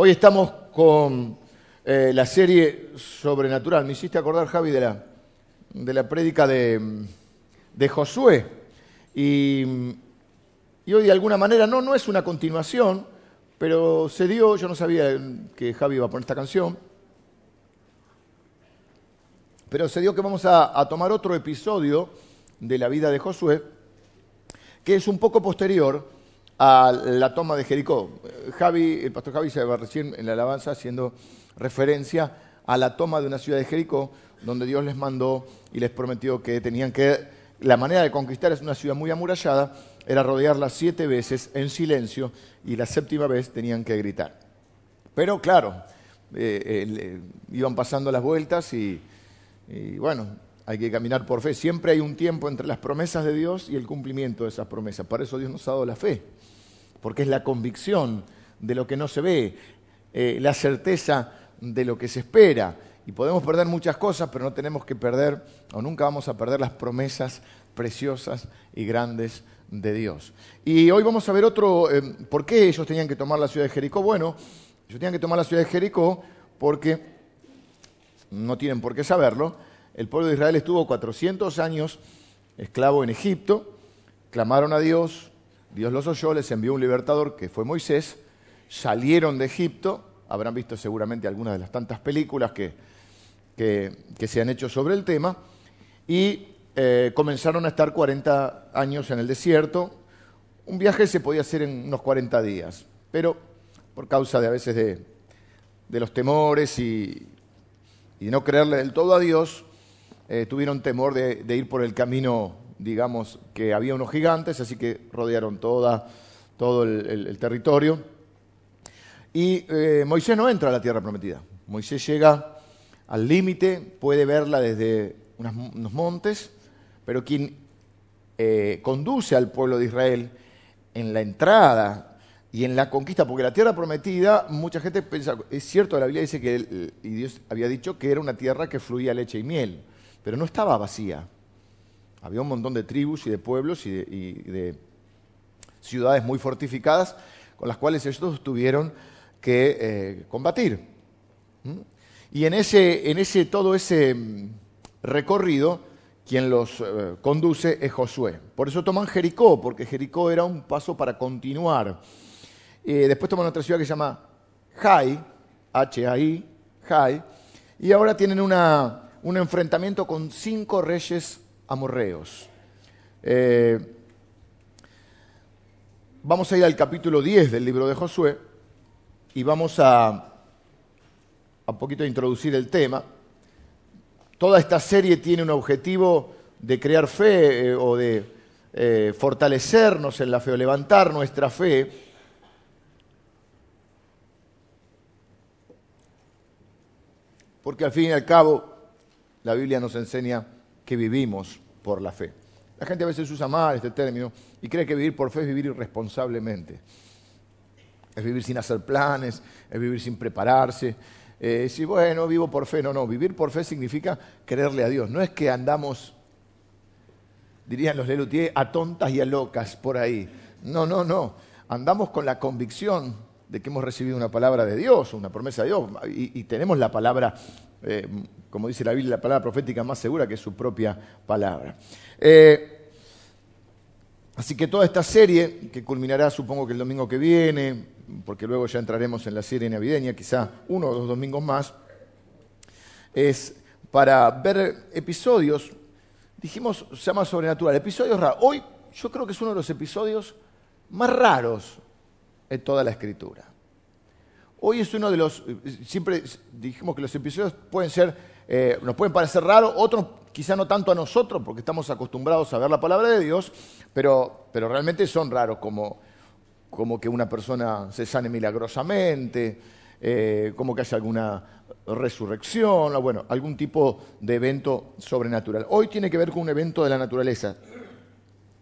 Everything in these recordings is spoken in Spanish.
Hoy estamos con eh, la serie sobrenatural. Me hiciste acordar, Javi, de la, de la prédica de, de Josué. Y, y, hoy de alguna manera, no, no es una continuación, pero se dio, yo no sabía que Javi iba a poner esta canción, pero se dio que vamos a, a tomar otro episodio de la vida de Josué, que es un poco posterior a la toma de Jericó. Javi, el pastor Javi se va recién en la alabanza haciendo referencia a la toma de una ciudad de Jericó, donde Dios les mandó y les prometió que tenían que, la manera de conquistar es una ciudad muy amurallada, era rodearla siete veces en silencio y la séptima vez tenían que gritar. Pero claro, eh, eh, iban pasando las vueltas y, y bueno, hay que caminar por fe. Siempre hay un tiempo entre las promesas de Dios y el cumplimiento de esas promesas. Para eso Dios nos ha dado la fe porque es la convicción de lo que no se ve, eh, la certeza de lo que se espera. Y podemos perder muchas cosas, pero no tenemos que perder, o nunca vamos a perder las promesas preciosas y grandes de Dios. Y hoy vamos a ver otro, eh, ¿por qué ellos tenían que tomar la ciudad de Jericó? Bueno, ellos tenían que tomar la ciudad de Jericó porque, no tienen por qué saberlo, el pueblo de Israel estuvo 400 años esclavo en Egipto, clamaron a Dios, Dios los oyó, les envió un libertador que fue Moisés, salieron de Egipto, habrán visto seguramente algunas de las tantas películas que, que, se han hecho sobre el tema, y eh, comenzaron a estar 40 años en el desierto. Un viaje se podía hacer en unos 40 días, pero por causa de a veces de, de los temores y, y, no creerle del todo a Dios, eh, tuvieron temor de, ir por el camino digamos que había unos gigantes, así que rodearon todo el, territorio. Y eh, Moisés no entra a la tierra prometida. Moisés llega al límite, puede verla desde unos montes, pero quien eh, conduce al pueblo de Israel en la entrada y en la conquista, porque la tierra prometida, mucha gente piensa, es cierto, la Biblia dice que Dios había dicho que era una tierra que fluía leche y miel, pero no estaba vacía. Había un montón de tribus y de pueblos y de, ciudades muy fortificadas con las cuales ellos tuvieron que eh, combatir. ¿Mm? Y en, ese, en ese, todo ese mm, recorrido, quien los eh, conduce es Josué. Por eso toman Jericó, porque Jericó era un paso para continuar. después toman otra ciudad que se llama Jai, H-A-I, Jai, y ahora tienen una, un enfrentamiento con cinco reyes amorreos. Eh, vamos a ir al capítulo 10 del libro de Josué y vamos a, un poquito introducir el tema. Toda esta serie tiene un objetivo de crear fe eh, o de eh, fortalecernos en la fe o levantar nuestra fe. Porque al fin y al cabo la Biblia nos enseña que vivimos por la fe. La gente a veces usa mal este término y cree que vivir por fe es vivir irresponsablemente. Es vivir sin hacer planes, es vivir sin prepararse. Eh, si, bueno, vivo por fe. No, no, vivir por fe significa creerle a Dios. No es que andamos, dirían los Lelutier, a tontas y a locas por ahí. No, no, no. Andamos con la convicción de que hemos recibido una palabra de Dios, una promesa de Dios, y, tenemos la palabra eh, como dice la Biblia, la palabra profética más segura que su propia palabra. Eh, así que toda esta serie, que culminará supongo que el domingo que viene, porque luego ya entraremos en la serie navideña, quizá uno o dos domingos más, es para ver episodios, dijimos, se llama sobrenatural, episodios raros. Hoy yo creo que es uno de los episodios más raros en toda la escritura. Hoy es uno de los, siempre dijimos que los episodios pueden ser eh, nos pueden parecer raros, otros quizá no tanto a nosotros, porque estamos acostumbrados a ver la palabra de Dios, pero, pero realmente son raros, como, como que una persona se sane milagrosamente, eh, como que haya alguna resurrección, bueno, algún tipo de evento sobrenatural. Hoy tiene que ver con un evento de la naturaleza,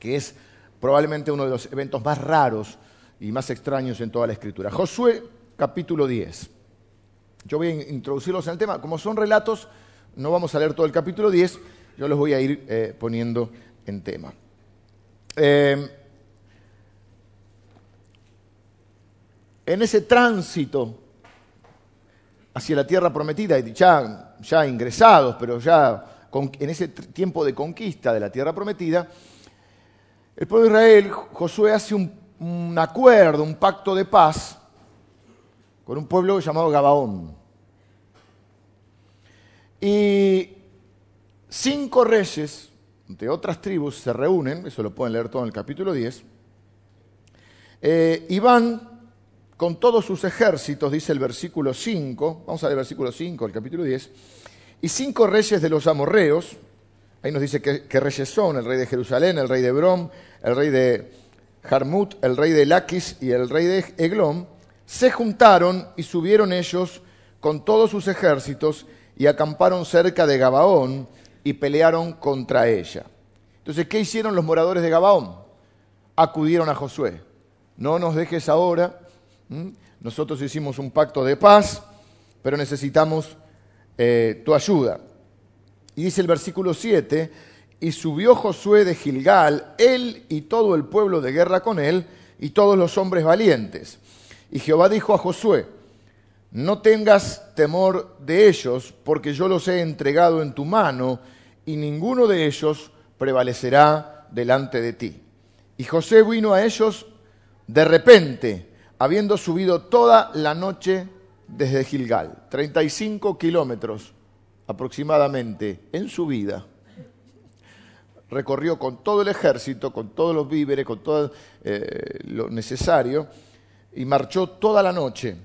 que es probablemente uno de los eventos más raros y más extraños en toda la escritura. Josué capítulo 10. Yo voy a introducirlos en el tema. Como son relatos, no vamos a leer todo el capítulo 10, yo los voy a ir eh, poniendo en tema. Em, en ese tránsito hacia la tierra prometida, ya, ya ingresados, pero ya en ese tiempo de conquista de la tierra prometida, el pueblo de Israel, Josué hace un, un acuerdo, un pacto de paz con un pueblo llamado Gabaón. Y cinco reyes de otras tribus se reúnen, eso lo pueden leer todo en el capítulo 10, eh, y van con todos sus ejércitos, dice el versículo 5, vamos a ver el versículo 5 del capítulo 10, y cinco reyes de los amorreos, ahí nos dice qué reyes son, el rey de Jerusalén, el rey de Brom, el rey de Jarmut, el rey de Laquis y el rey de Eglón, se juntaron y subieron ellos con todos sus ejércitos y acamparon cerca de Gabaón y pelearon contra ella. Entonces, ¿qué hicieron los moradores de Gabaón? Acudieron a Josué. No nos dejes ahora. Nosotros hicimos un pacto de paz, pero necesitamos eh, tu ayuda. Y dice el versículo 7, y subió Josué de Gilgal, él y todo el pueblo de guerra con él, y todos los hombres valientes. Y Jehová dijo a Josué, no tengas temor de ellos, porque yo los he entregado en tu mano, y ninguno de ellos prevalecerá delante de ti. Y José vino a ellos de repente, habiendo subido toda la noche desde Gilgal, 35 kilómetros aproximadamente en su vida. Recorrió con todo el ejército, con todos los víveres, con todo eh, lo necesario, y marchó toda la noche.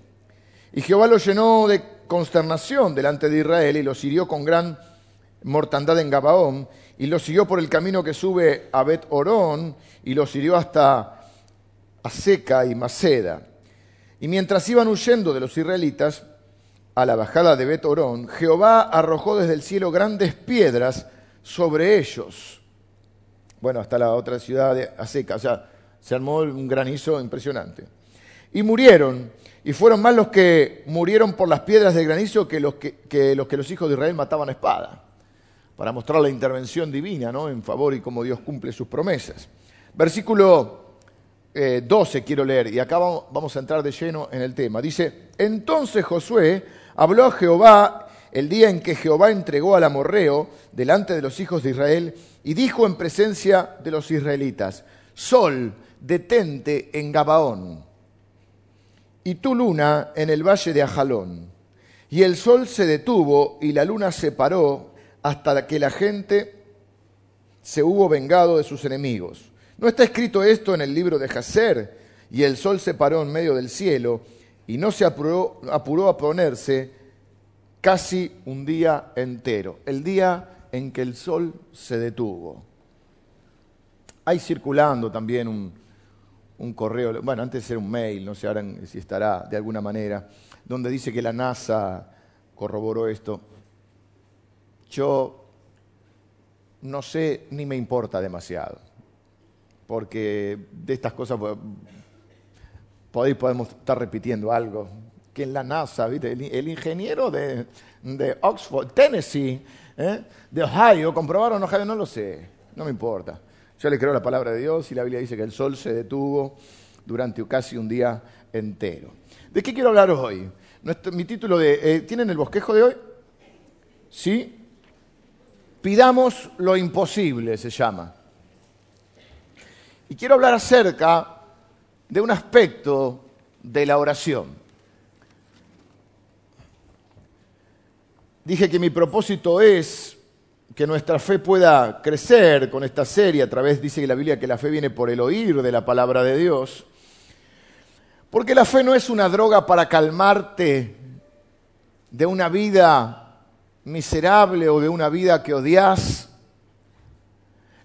Y Jehová lo llenó de consternación delante de Israel y los hirió con gran mortandad en Gabaón y los siguió por el camino que sube a Bet Orón y los hirió hasta Aseca y Maceda. Y mientras iban huyendo de los israelitas a la bajada de Bet Orón, Jehová arrojó desde el cielo grandes piedras sobre ellos. Bueno, hasta la otra ciudad de Aseca, o sea, se armó un granizo impresionante. Y murieron, y fueron más los que murieron por las piedras de granizo que los que, los, que los hijos de Israel mataban a espada para mostrar la intervención divina ¿no? en favor y cómo Dios cumple sus promesas. Versículo 12 eh, quiero leer, y acá vamos a entrar de lleno en el tema. Dice, entonces Josué habló a Jehová el día en que Jehová entregó al amorreo delante de los hijos de Israel, y dijo en presencia de los israelitas, Sol, detente en Gabaón, y tu luna en el valle de Ajalón. Y el sol se detuvo y la luna se paró hasta que la gente se hubo vengado de sus enemigos. ¿No está escrito esto en el libro de Jacer? Y el sol se paró en medio del cielo y no se apuró, apuró a ponerse casi un día entero, el día en que el sol se detuvo. Hay circulando también un, un correo, bueno, antes era un mail, no sé ahora si estará de alguna manera, donde dice que la NASA corroboró esto yo no sé ni me importa demasiado, porque de estas cosas podemos estar repitiendo algo, que en la NASA, El, ingeniero de, Oxford, Tennessee, ¿eh? de Ohio, comprobaron Ohio, no lo sé, no me importa. Yo le creo la palabra de Dios y la Biblia dice que el sol se detuvo durante casi un día entero. ¿De qué quiero hablar hoy? mi título de... Eh, ¿Tienen el bosquejo de hoy? ¿Sí? Pidamos lo imposible, se llama. Y quiero hablar acerca de un aspecto de la oración. Dije que mi propósito es que nuestra fe pueda crecer con esta serie. A través, dice la Biblia, que la fe viene por el oír de la palabra de Dios. Porque la fe no es una droga para calmarte de una vida miserable o de una vida que odias.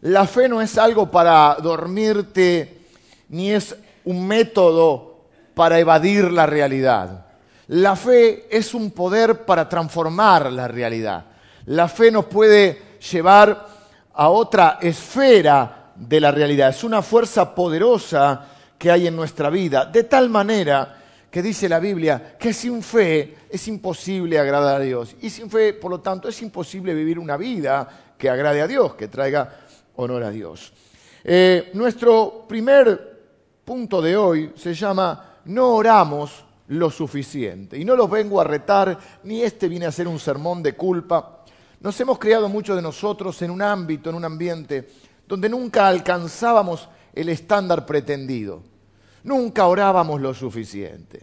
La fe no es algo para dormirte, ni es un método para evadir la realidad. La fe es un poder para transformar la realidad. La fe nos puede llevar a otra esfera de la realidad. Es una fuerza poderosa que hay en nuestra vida, de tal manera que dice la Biblia que sin fe es imposible agradar a Dios. Y sin fe, por lo tanto, es imposible vivir una vida que agrade a Dios, que traiga honor a Dios. Eh, nuestro primer punto de hoy se llama No oramos lo suficiente. Y no los vengo a retar, ni este viene a ser un sermón de culpa. Nos hemos criado muchos de nosotros en un ámbito, en un ambiente, donde nunca alcanzábamos el estándar pretendido. Nunca orábamos lo suficiente.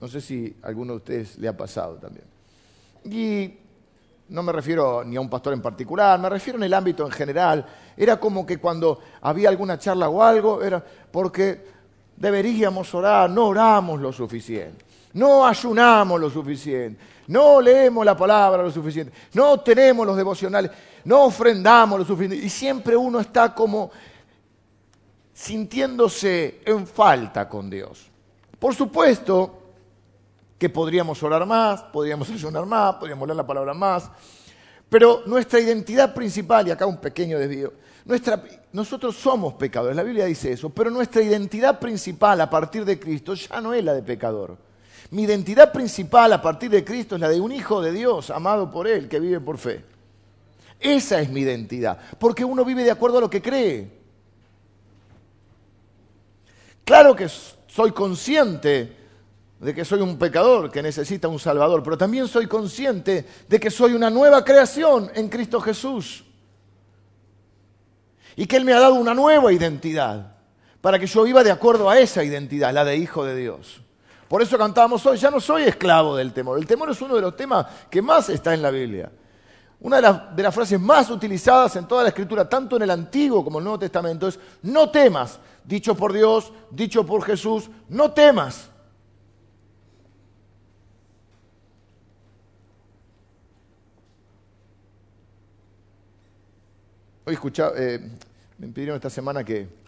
No sé si a alguno de ustedes le ha pasado también. Y no me refiero ni a un pastor en particular, me refiero en el ámbito en general. Era como que cuando había alguna charla o algo, era porque deberíamos orar, no oramos lo suficiente, no ayunamos lo suficiente, no leemos la palabra lo suficiente, no tenemos los devocionales, no ofrendamos lo suficiente. Y siempre uno está como sintiéndose en falta con Dios. Por supuesto, que podríamos orar más, podríamos ayunar más, podríamos leer la palabra más, pero nuestra identidad principal, y acá un pequeño desvío, nuestra, nosotros somos pecadores, la Biblia dice eso, pero nuestra identidad principal a partir de Cristo ya no es la de pecador. Mi identidad principal a partir de Cristo es la de un hijo de Dios, amado por Él, que vive por fe. Esa es mi identidad, porque uno vive de acuerdo a lo que cree. Claro que soy consciente de que soy un pecador que necesita un Salvador, pero también soy consciente de que soy una nueva creación en Cristo Jesús. Y que Él me ha dado una nueva identidad, para que yo viva de acuerdo a esa identidad, la de Hijo de Dios. Por eso cantábamos hoy, ya no soy esclavo del temor. El temor es uno de los temas que más está en la Biblia. Una de las, frases más utilizadas en toda la Escritura, tanto en el Antiguo como en el Nuevo Testamento, es no temas, dicho por Dios, dicho por Jesús, no temas. Hoy escuchaba, eh, me pidieron esta semana que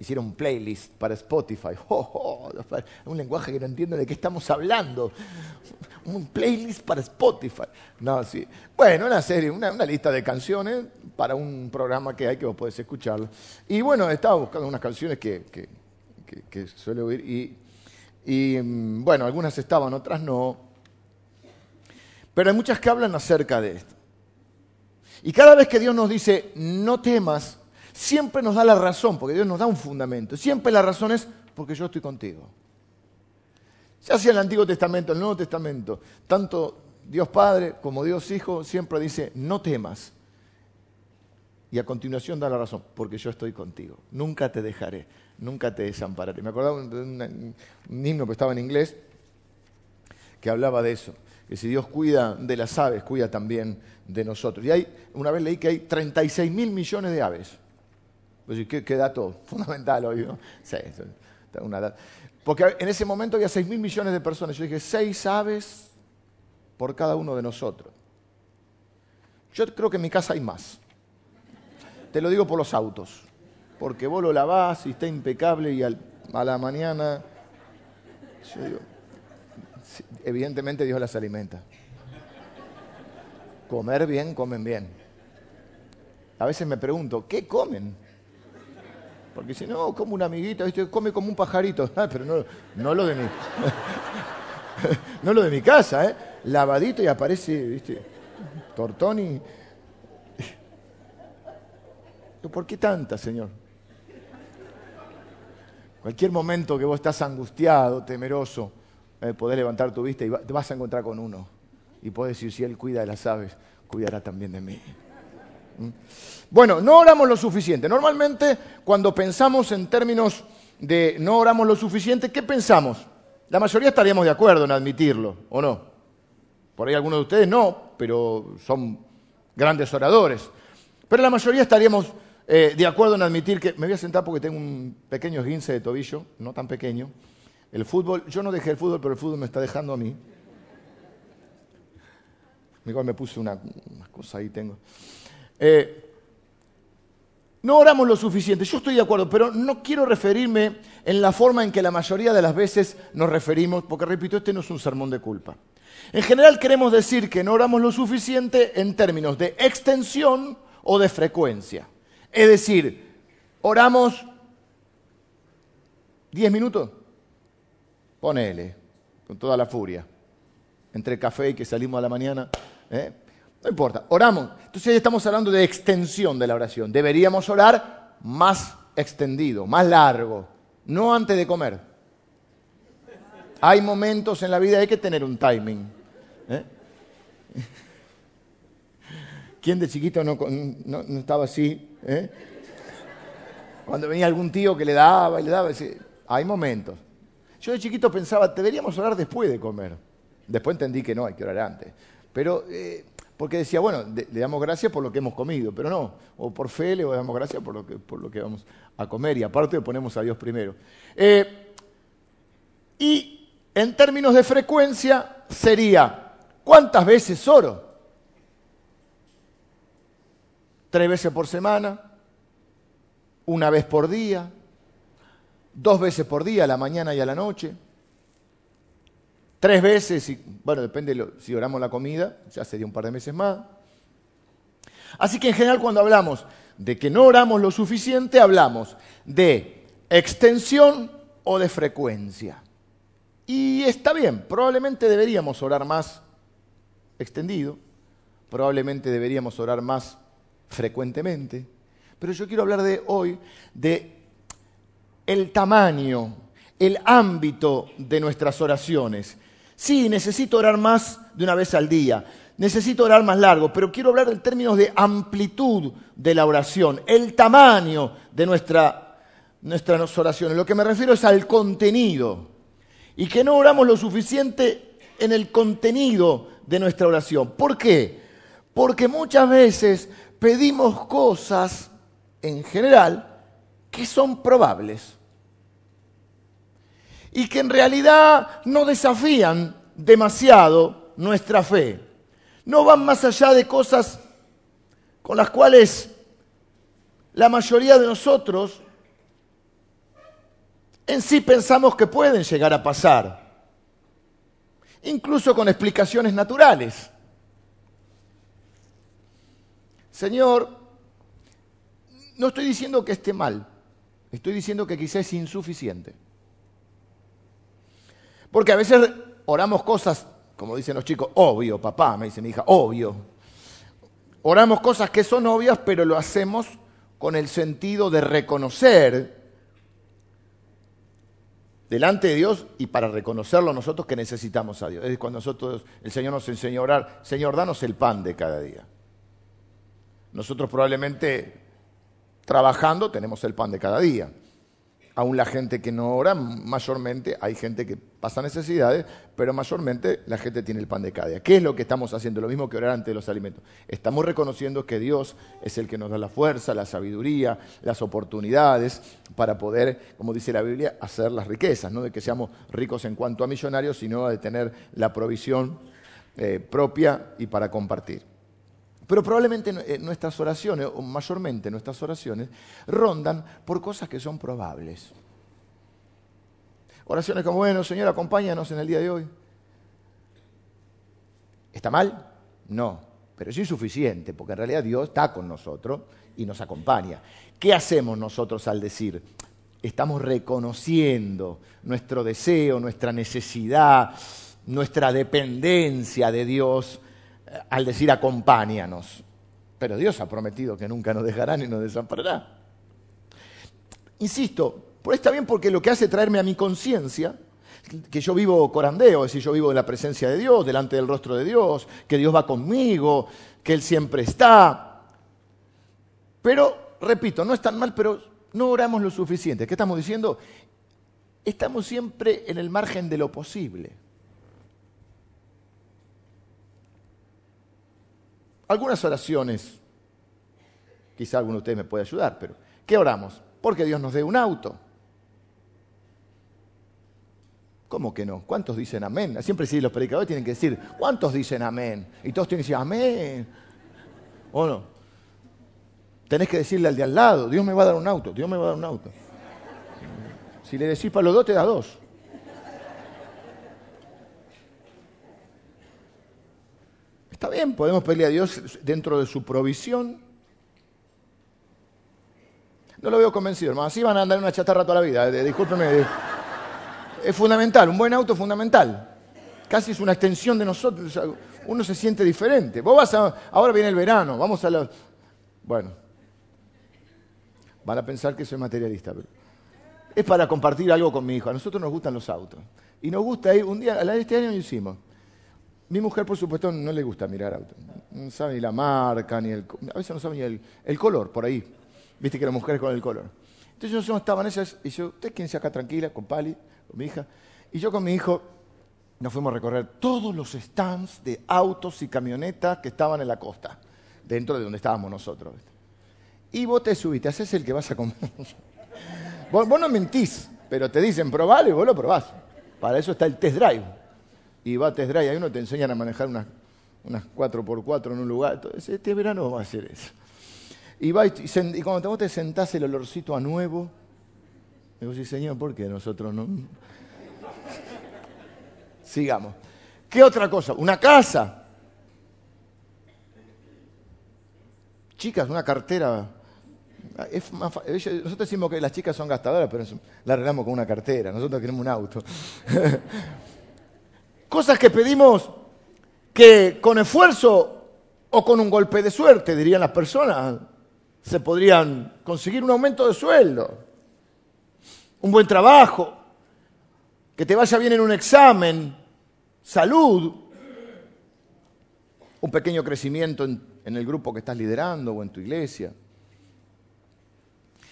hiciera un playlist para Spotify. Oh, oh, un lenguaje que no entiendo de qué estamos hablando. Un playlist para Spotify. No, sí. Bueno, una serie, una, lista de canciones para un programa que hay que vos podés escucharlo. Y bueno, estaba buscando unas canciones que, que, suele oír y, y mm, bueno, algunas estaban, otras no. Pero hay muchas que hablan acerca de esto. Y cada vez que Dios nos dice, no temas, siempre nos da la razón, porque Dios nos da un fundamento. Siempre la razón es porque yo estoy contigo. Ya sea el Antiguo Testamento, en el Nuevo Testamento, tanto Dios Padre como Dios Hijo siempre dice, no temas. Y a continuación da la razón, porque yo estoy contigo. Nunca te dejaré, nunca te desampararé. Me acordaba de un, un himno que estaba en inglés que hablaba de eso que si Dios cuida de las aves, cuida también de nosotros. Y hay, una vez leí que hay 36 mil millones de aves. Pues, ¿qué, ¿qué, dato fundamental hoy, ¿no? Sí, Porque en ese momento había 6 mil millones de personas. Yo dije, 6 aves por cada uno de nosotros. Yo creo que en mi casa hay más. Te lo digo por los autos. Porque vos lo lavás y está impecable y a la mañana... Evidentemente Dios las alimenta. Comer bien, comen bien. A veces me pregunto, ¿qué comen? Porque si no, como un amiguito, come como un pajarito. Ah, pero no, no lo de mi. no lo de mi casa, ¿eh? Lavadito y aparece, ¿viste? Tortoni. ¿Por qué tanta, Señor? Cualquier momento que vos estás angustiado, temeroso, eh, podés levantar tu vista y te vas a encontrar con uno. Y puedes decir, si Él cuida de las aves, cuidará también de mí. ¿Mm? Bueno, no oramos lo suficiente. Normalmente, cuando pensamos en términos de no oramos lo suficiente, ¿qué pensamos? La mayoría estaríamos de acuerdo en admitirlo, ¿o no? Por ahí algunos de ustedes no, pero son grandes oradores. Pero la mayoría estaríamos eh, de acuerdo en admitir que... Me voy a sentar porque tengo un pequeño esguince de tobillo, no tan pequeño. El fútbol, yo no dejé el fútbol, pero el fútbol me está dejando a mí. Me puse una, cosa ahí, tengo. Eh, no oramos lo suficiente, yo estoy de acuerdo, pero no quiero referirme en la forma en que la mayoría de las veces nos referimos, porque repito, este no es un sermón de culpa. En general queremos decir que no oramos lo suficiente en términos de extensión o de frecuencia. Es decir, oramos 10 minutos, Ponele, con toda la furia. Entre café y que salimos a la mañana. ¿eh? No importa, oramos. Entonces estamos hablando de extensión de la oración. Deberíamos orar más extendido, más largo, no antes de comer. Hay momentos en la vida, hay que tener un timing. ¿eh? ¿Quién de chiquito no, estaba así? ¿eh? Cuando venía algún tío que le daba y le daba, hay momentos. Yo de chiquito pensaba, deberíamos orar después de comer. Después entendí que no, hay que orar antes. Pero, eh, porque decía, bueno, le damos gracias por lo que hemos comido, pero no, o por fe le damos gracias por lo que, por lo que vamos a comer y aparte ponemos a Dios primero. Eh, y en términos de frecuencia sería, ¿cuántas veces oro? ¿Tres veces por semana? ¿Una vez por día? ¿Dos veces por día, a la mañana y a la noche? Tres veces, bueno, depende si oramos la comida, ya sería un par de meses más. Así que en general cuando hablamos de que no oramos lo suficiente, hablamos de extensión o de frecuencia. Y está bien, probablemente deberíamos orar más extendido, probablemente deberíamos orar más frecuentemente, pero yo quiero hablar de hoy de el tamaño, el ámbito de nuestras oraciones. Sí, necesito orar más de una vez al día, necesito orar más largo, pero quiero hablar en términos de amplitud de la oración, el tamaño de nuestra, nuestras oraciones. Lo que me refiero es al contenido y que no oramos lo suficiente en el contenido de nuestra oración. ¿Por qué? Porque muchas veces pedimos cosas, en general, que son probables y que en realidad no desafían demasiado nuestra fe. No van más allá de cosas con las cuales la mayoría de nosotros en sí pensamos que pueden llegar a pasar, incluso con explicaciones naturales. Señor, no estoy diciendo que esté mal, estoy diciendo que quizás es insuficiente. Porque a veces oramos cosas, como dicen los chicos, obvio, papá, me dice mi hija, obvio. Oramos cosas que son obvias, pero lo hacemos con el sentido de reconocer delante de Dios y para reconocerlo nosotros que necesitamos a Dios. Es cuando nosotros, el Señor nos enseñó a orar, Señor, danos el pan de cada día. Nosotros probablemente trabajando tenemos el pan de cada día aún la gente que no ora, mayormente hay gente que pasa necesidades, pero mayormente la gente tiene el pan de cada día. ¿Qué es lo que estamos haciendo? Lo mismo que orar ante los alimentos. Estamos reconociendo que Dios es el que nos da la fuerza, la sabiduría, las oportunidades para poder, como dice la Biblia, hacer las riquezas, no de que seamos ricos en cuanto a millonarios, sino de tener la provisión eh, propia y para compartir. Pero probablemente eh, nuestras oraciones, o mayormente nuestras oraciones, rondan por cosas que son probables. Oraciones como, bueno, Señor, acompáñanos en el día de hoy. ¿Está mal? No, pero es insuficiente, porque en realidad Dios está con nosotros y nos acompaña. ¿Qué hacemos nosotros al decir? Estamos reconociendo nuestro deseo, nuestra necesidad, nuestra dependencia de Dios al decir acompáñanos. Pero Dios ha prometido que nunca nos dejará ni nos desamparará. Insisto, por está bien porque lo que hace traerme a mi conciencia, que yo vivo corandeo, es decir, yo vivo en la presencia de Dios, delante del rostro de Dios, que Dios va conmigo, que Él siempre está. Pero, repito, no es tan mal, pero no oramos lo suficiente. ¿Qué estamos diciendo? Estamos siempre en el margen de lo posible. Algunas oraciones, quizá alguno de ustedes me puede ayudar, pero ¿qué oramos? Porque Dios nos dé un auto. ¿Cómo que no? ¿Cuántos dicen amén? Siempre sí, los predicadores tienen que decir, ¿cuántos dicen amén? Y todos tienen que decir amén. ¿O no? Tenés que decirle al de al lado, Dios me va a dar un auto, Dios me va a dar un auto. Si le decís para los dos, te da dos. Está bien, podemos pedirle a Dios dentro de su provisión. No lo veo convencido, hermano. Así van a andar en una chatarra toda la vida. Eh, discúlpeme. Es fundamental, un buen auto es fundamental. Casi es una extensión de nosotros. Uno se siente diferente. Vos vas a. Ahora viene el verano, vamos a la. Bueno. Van a pensar que soy materialista. Pero... es para compartir algo con mi hijo. A nosotros nos gustan los autos. Y nos gusta ir, un día, este año lo hicimos. Mi mujer, por supuesto, no le gusta mirar autos. No sabe ni la marca, ni el... A veces no sabe ni el, color, por ahí. Viste que las mujeres con el color. Entonces nosotros estaban ellas y yo, usted quédense acá tranquila, con Pali, con mi hija. Y yo con mi hijo nos fuimos a recorrer todos los stands de autos y camionetas que estaban en la costa, dentro de donde estábamos nosotros. Y vos te subiste, haces el que vas a comer. vos, no mentís, pero te dicen probalo y vos lo probás. Para eso está el test drive. Y va a test drive, ahí uno te enseñan a manejar unas, unas 4x4 en un lugar. Entonces, este verano vamos a hacer eso. Y, va cuando vos te sentás el olorcito a nuevo, digo, sí, señor, ¿por qué nosotros no? Sigamos. ¿Qué otra cosa? Una casa. Chicas, una cartera. nosotros decimos que las chicas son gastadoras, pero la arreglamos con una cartera. Nosotros queremos un auto. Cosas que pedimos que con esfuerzo o con un golpe de suerte, dirían las personas, se podrían conseguir un aumento de sueldo, un buen trabajo, que te vaya bien en un examen, salud, un pequeño crecimiento en, el grupo que estás liderando o en tu iglesia.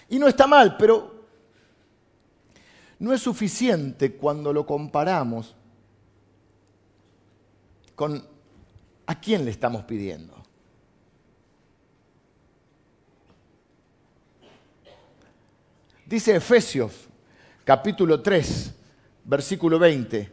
Y no está mal, pero no es suficiente cuando lo comparamos con a quién le estamos pidiendo. Dice Efesios capítulo 3, versículo 20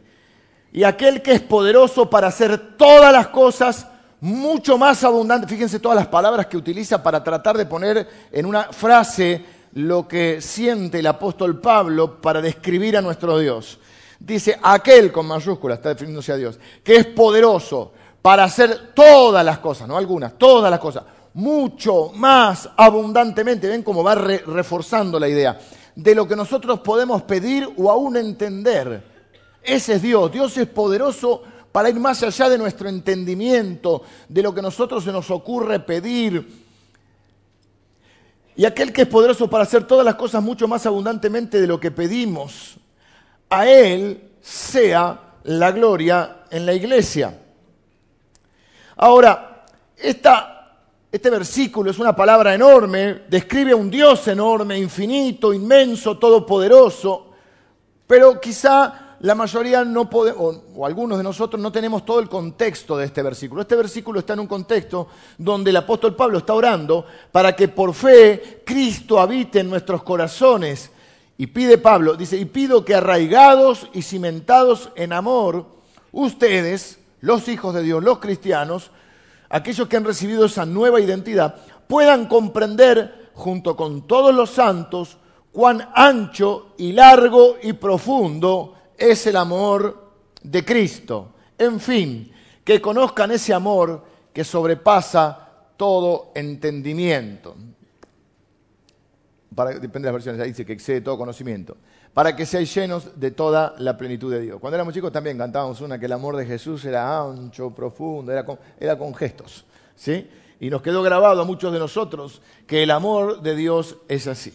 y aquel que es poderoso para hacer todas las cosas mucho más abundantes. Fíjense todas las palabras que utiliza para tratar de poner en una frase lo que siente el apóstol Pablo para describir a nuestro Dios. Dice, aquel con mayúsculas, está definiéndose a Dios, que es poderoso para hacer todas las cosas, no algunas, todas las cosas, mucho más abundantemente. Ven cómo va reforzando la idea de lo que nosotros podemos pedir o aún entender ese es Dios. Dios es poderoso para ir más allá de nuestro entendimiento, de lo que a nosotros se nos ocurre pedir. Y aquel que es poderoso para hacer todas las cosas mucho más abundantemente de lo que pedimos, a Él sea la gloria en la iglesia. Ahora, este versículo es una palabra enorme, describe a un Dios enorme, infinito, inmenso, todopoderoso, pero quizá la mayoría no podemos, o, algunos de nosotros no tenemos todo el contexto de este versículo. Este versículo está en un contexto donde el apóstol Pablo está orando para que por fe Cristo habite en nuestros corazones. Y pide Pablo, dice, y pido que arraigados y cimentados en amor, ustedes, los hijos de Dios, los cristianos, aquellos que han recibido esa nueva identidad, puedan comprender junto con todos los santos cuán ancho y largo y profundo es el amor de Cristo. En fin, que conozcan ese amor que sobrepasa todo entendimiento. Depende de las versiones, ahí dice que excede todo conocimiento. Para que seáis llenos de toda la plenitud de Dios. Cuando éramos chicos también cantábamos una que el amor de Jesús era ancho, profundo, era con, era con gestos. ¿sí? Y nos quedó grabado a muchos de nosotros que el amor de Dios es así.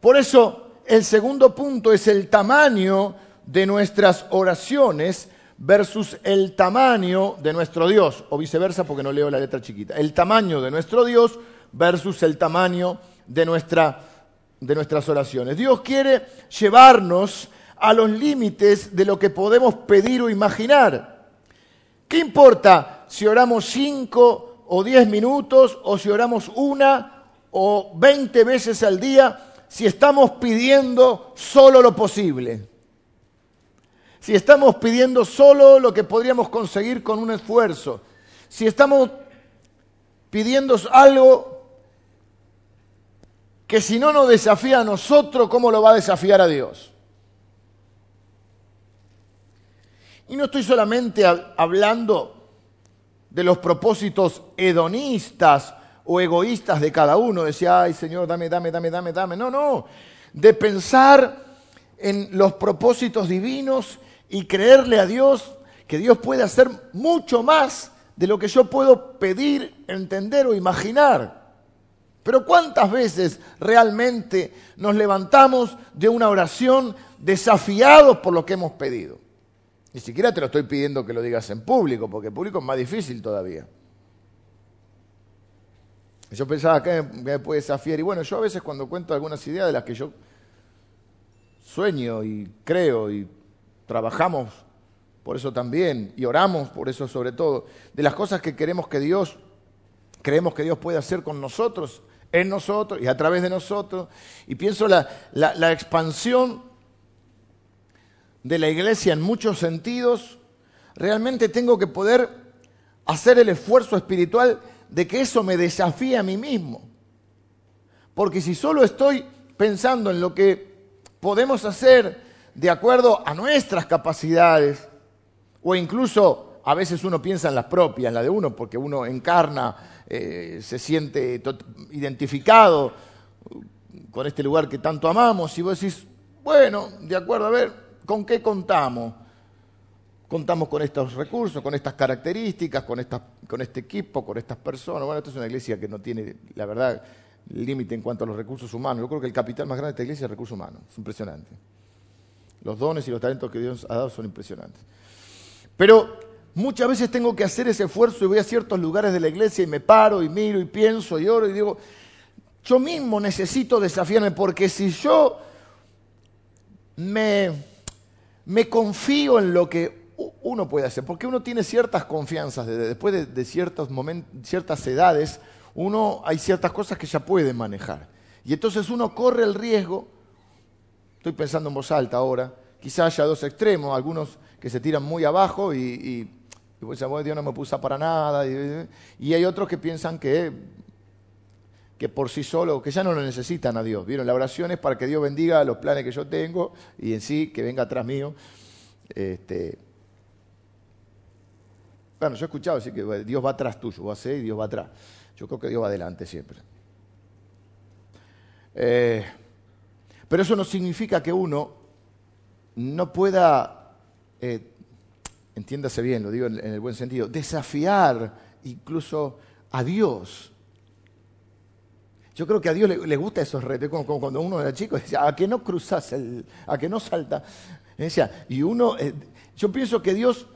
Por eso, el segundo punto es el tamaño de nuestras oraciones versus el tamaño de nuestro Dios, o viceversa porque no leo la letra chiquita. El tamaño de nuestro Dios versus el tamaño de, nuestra, de nuestras oraciones. Dios quiere llevarnos a los límites de lo que podemos pedir o imaginar. ¿Qué importa si oramos cinco o diez minutos o si oramos una o veinte veces al día si estamos pidiendo solo lo posible? si estamos pidiendo solo lo que podríamos conseguir con un esfuerzo, si estamos pidiendo algo que si no nos desafía a nosotros, ¿cómo lo va a desafiar a Dios? Y no estoy solamente hablando de los propósitos hedonistas o egoístas de cada uno, decía, ay Señor, dame, dame, dame, dame, dame. No, no, de pensar en los propósitos divinos y creerle a Dios que Dios puede hacer mucho más de lo que yo puedo pedir, entender o imaginar. Pero ¿cuántas veces realmente nos levantamos de una oración desafiados por lo que hemos pedido? Ni siquiera te lo estoy pidiendo que lo digas en público, porque en público es más difícil todavía. Yo pensaba que me puede desafiar. Y bueno, yo a veces cuando cuento algunas ideas de las que yo sueño y creo y trabajamos por eso también, y oramos por eso sobre todo, de las cosas que queremos que Dios, creemos que Dios puede hacer con nosotros, en nosotros y a través de nosotros. Y pienso la, la expansión de la iglesia en muchos sentidos, realmente tengo que poder hacer el esfuerzo espiritual de que eso me desafíe a mí mismo. Porque si solo estoy pensando en lo que podemos hacer de acuerdo a nuestras capacidades, o incluso a veces uno piensa en las propias, en la de uno, porque uno encarna, eh, se siente identificado con este lugar que tanto amamos, y vos decís, bueno, de acuerdo, a ver, ¿con qué contamos? Contamos con estos recursos, con estas características, con, con este equipo, con estas personas. Bueno, esta es una iglesia que no tiene, la verdad, límite en cuanto a los recursos humanos. Yo creo que el capital más grande de esta iglesia es el recurso humano. Es impresionante. Los dones y los talentos que Dios ha dado son impresionantes. Pero muchas veces tengo que hacer ese esfuerzo y voy a ciertos lugares de la iglesia y me paro y miro y pienso y oro y digo, yo mismo necesito desafiarme porque si yo me, me confío en lo que uno puede hacer, porque uno tiene ciertas confianzas, después de, ciertas edades, uno hay ciertas cosas que ya puede manejar. Y entonces uno corre el riesgo, estoy pensando en voz alta ahora, quizás haya dos extremos, algunos que se tiran muy abajo y, y pues, Dios no me puso para nada. Y, hay otros que piensan que, que por sí solo, que ya no lo necesitan a Dios. ¿Vieron? La oración es para que Dios bendiga los planes que yo tengo y en sí que venga atrás mío. Este, bueno, yo he escuchado decir que Dios va atrás tuyo, va a ser y Dios va atrás. Yo creo que Dios va adelante siempre. Eh, pero eso no significa que uno no pueda eh, entiéndase bien, lo digo en, el buen sentido, desafiar incluso a Dios. Yo creo que a Dios le, gusta esos retos, como, cuando uno era chico decía, a que no cruzas, el, a que no salta. Decía, y uno, eh, yo pienso que Dios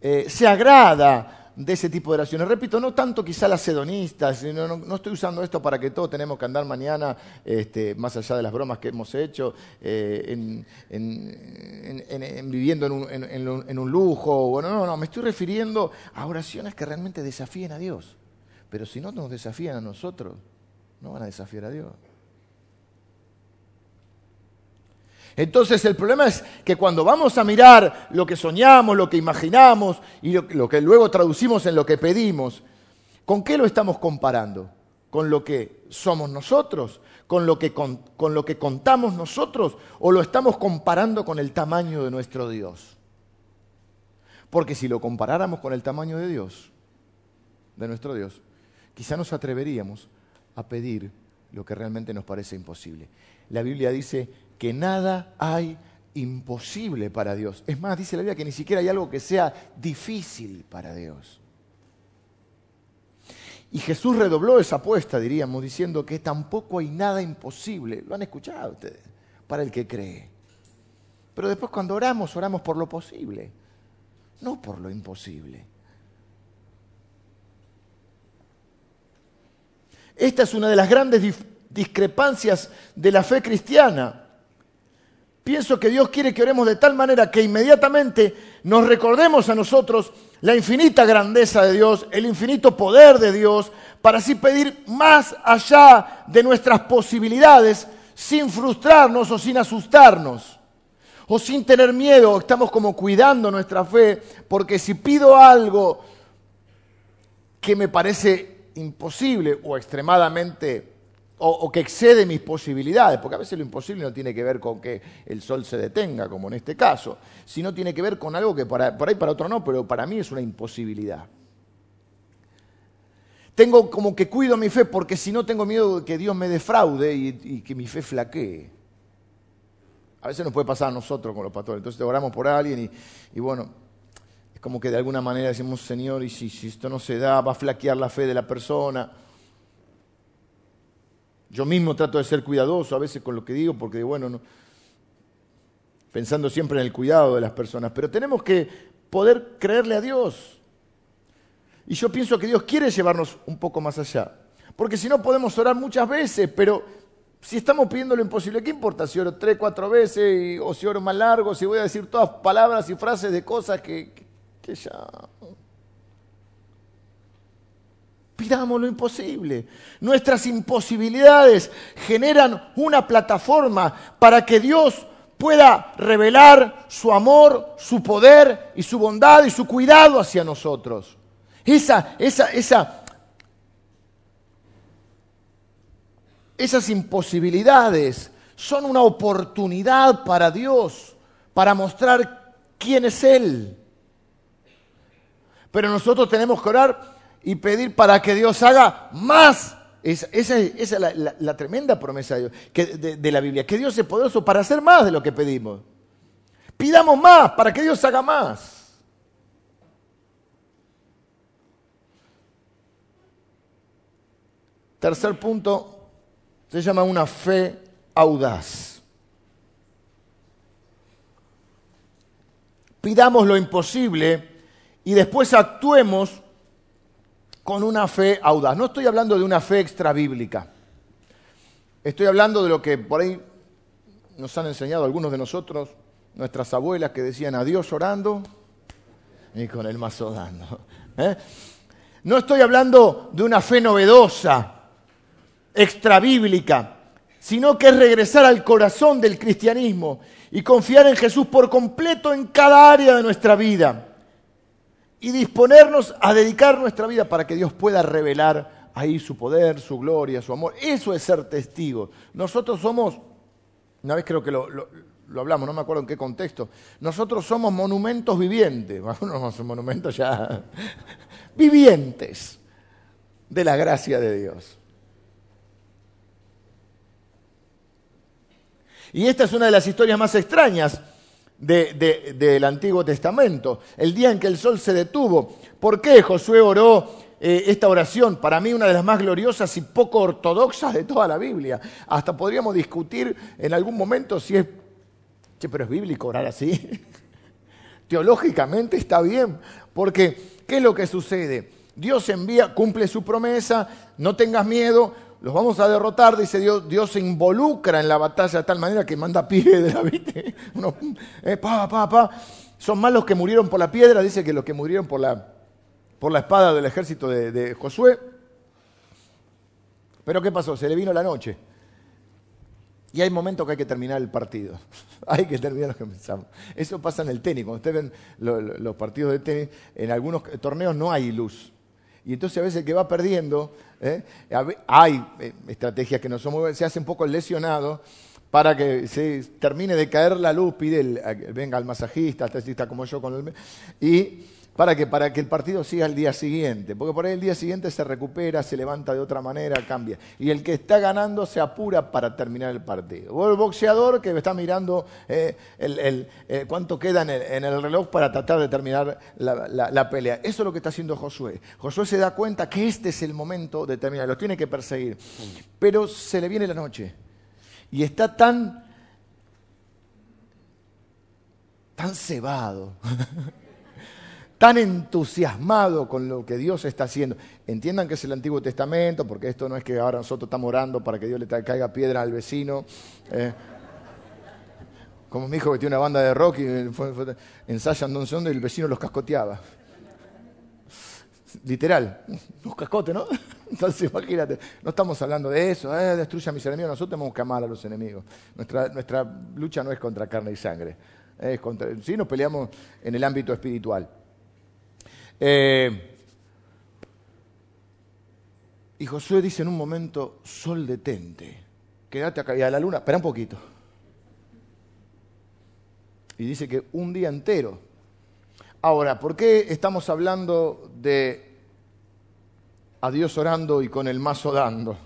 eh, se agrada de ese tipo de oraciones. Repito, no tanto quizá las hedonistas, no, no, estoy usando esto para que todos tenemos que andar mañana, este, más allá de las bromas que hemos hecho, eh, en, viviendo en un, lujo. Bueno, no, no, me estoy refiriendo a oraciones que realmente desafíen a Dios. Pero si no nos desafían a nosotros, no van a desafiar a Dios. Entonces el problema es que cuando vamos a mirar lo que soñamos, lo que imaginamos y lo, que luego traducimos en lo que pedimos, ¿con qué lo estamos comparando? ¿Con lo que somos nosotros? ¿Con lo que, con, lo que contamos nosotros? ¿O lo estamos comparando con el tamaño de nuestro Dios? Porque si lo comparáramos con el tamaño de Dios, de nuestro Dios, quizá nos atreveríamos a pedir lo que realmente nos parece imposible. La Biblia dice que nada hay imposible para Dios. Es más, dice la Biblia que ni siquiera hay algo que sea difícil para Dios. Y Jesús redobló esa apuesta, diríamos, diciendo que tampoco hay nada imposible. Lo han escuchado ustedes, para el que cree. Pero después cuando oramos, oramos por lo posible, no por lo imposible. Esta es una de las grandes discrepancias de la fe cristiana. Pienso que Dios quiere que oremos de tal manera que inmediatamente nos recordemos a nosotros la infinita grandeza de Dios, el infinito poder de Dios, para así pedir más allá de nuestras posibilidades, sin frustrarnos o sin asustarnos, o sin tener miedo, estamos como cuidando nuestra fe, porque si pido algo que me parece imposible o extremadamente o, que excede mis posibilidades, porque a veces lo imposible no tiene que ver con que el sol se detenga, como en este caso, sino tiene que ver con algo que por ahí para otro no, pero para mí es una imposibilidad. Tengo como que cuido mi fe porque si no tengo miedo de que Dios me defraude y, que mi fe flaquee. A veces nos puede pasar a nosotros con los pastores. Entonces oramos por alguien y, bueno, es como que de alguna manera decimos, Señor, y si esto no se da, va a flaquear la fe de la persona. Yo mismo trato de ser cuidadoso a veces con lo que digo, porque bueno, no, pensando siempre en el cuidado de las personas, pero tenemos que poder creerle a Dios. Y yo pienso que Dios quiere llevarnos un poco más allá. Porque si no podemos orar muchas veces, pero si estamos pidiendo lo imposible, ¿qué importa si oro tres, cuatro veces o si oro más largo, si voy a decir todas palabras y frases de cosas que, que ya... Pidamos lo imposible. Nuestras imposibilidades generan una plataforma para que Dios pueda revelar su amor, su poder y su bondad y su cuidado hacia nosotros. Esa, esa, esa, esas imposibilidades son una oportunidad para Dios, para mostrar quién es Él. Pero nosotros tenemos que orar y pedir para que Dios haga más. Esa, es la, tremenda promesa de, de la Biblia, que Dios es poderoso para hacer más de lo que pedimos. Pidamos más para que Dios haga más. Tercer punto, se llama una fe audaz. Pidamos lo imposible y después actuemos con una fe audaz. No estoy hablando de una fe extra bíblica. Estoy hablando de lo que por ahí nos han enseñado algunos de nosotros, nuestras abuelas que decían a Dios orando y con el mazo dando. ¿eh? No estoy hablando de una fe novedosa, extrabíblica, sino que es regresar al corazón del cristianismo y confiar en Jesús por completo en cada área de nuestra vida y disponernos a dedicar nuestra vida para que Dios pueda revelar ahí su poder, su gloria, su amor. Eso es ser testigo. Nosotros somos, una vez creo que lo, hablamos, no me acuerdo en qué contexto, nosotros somos monumentos vivientes, somos monumentos ya vivientes de la gracia de Dios. Y esta es una de las historias más extrañas del Antiguo Testamento, el día en que el sol se detuvo. ¿Por qué Josué oró eh, esta oración? Para mí una de las más gloriosas y poco ortodoxas de toda la Biblia. Hasta podríamos discutir en algún momento si es, che, pero es bíblico orar así. Teológicamente está bien, porque ¿qué es lo que sucede? Dios envía, cumple su promesa, no tengas miedo, los vamos a derrotar, dice Dios, Dios se involucra en la batalla de tal manera que manda piedra, ¿viste? Uno, eh, pa, pa, pa. Son más los que murieron por la piedra, dice que los que murieron por la, por la espada del ejército de, Josué. Pero ¿qué pasó? Se le vino la noche. Y hay momentos que hay que terminar el partido. hay que terminar lo que pensamos. Eso pasa en el tenis. Cuando ustedes ven los partidos de tenis, en algunos torneos no hay luz. Y entonces a veces el que va perdiendo, ¿eh? hay eh, estrategias que no son muy buenas, se hace un poco lesionado para que se termine de caer la luz, pide el, venga al masajista, al taxista como yo con el... Y ¿Para qué? Para que el partido siga el día siguiente. Porque por ahí el día siguiente se recupera, se levanta de otra manera, cambia. Y el que está ganando se apura para terminar el partido. O el boxeador que está mirando eh, eh, cuánto queda en el, reloj para tratar de terminar la, pelea. Eso es lo que está haciendo Josué. Josué se da cuenta que este es el momento de terminar. Lo tiene que perseguir. Pero se le viene la noche. Y está tan... tan cebado. tan entusiasmado con lo que Dios está haciendo. Entiendan que es el Antiguo Testamento, porque esto no es que ahora nosotros estamos orando para que Dios le caiga piedra al vecino. Eh. como mi hijo que tiene una banda de rock y fue, ensayan donde y el vecino los cascoteaba. Literal, los cascotes, ¿no? Entonces imagínate, no estamos hablando de eso, eh, destruye a mis enemigos, nosotros tenemos que amar a los enemigos. Nuestra, lucha no es contra carne y sangre, es sí nos peleamos en el ámbito espiritual. Eh, y Josué dice en un momento, sol detente, quédate acá, y a la luna, espera un poquito. Y dice que un día entero. Ahora, ¿por qué estamos hablando de a Dios orando y con el mazo dando?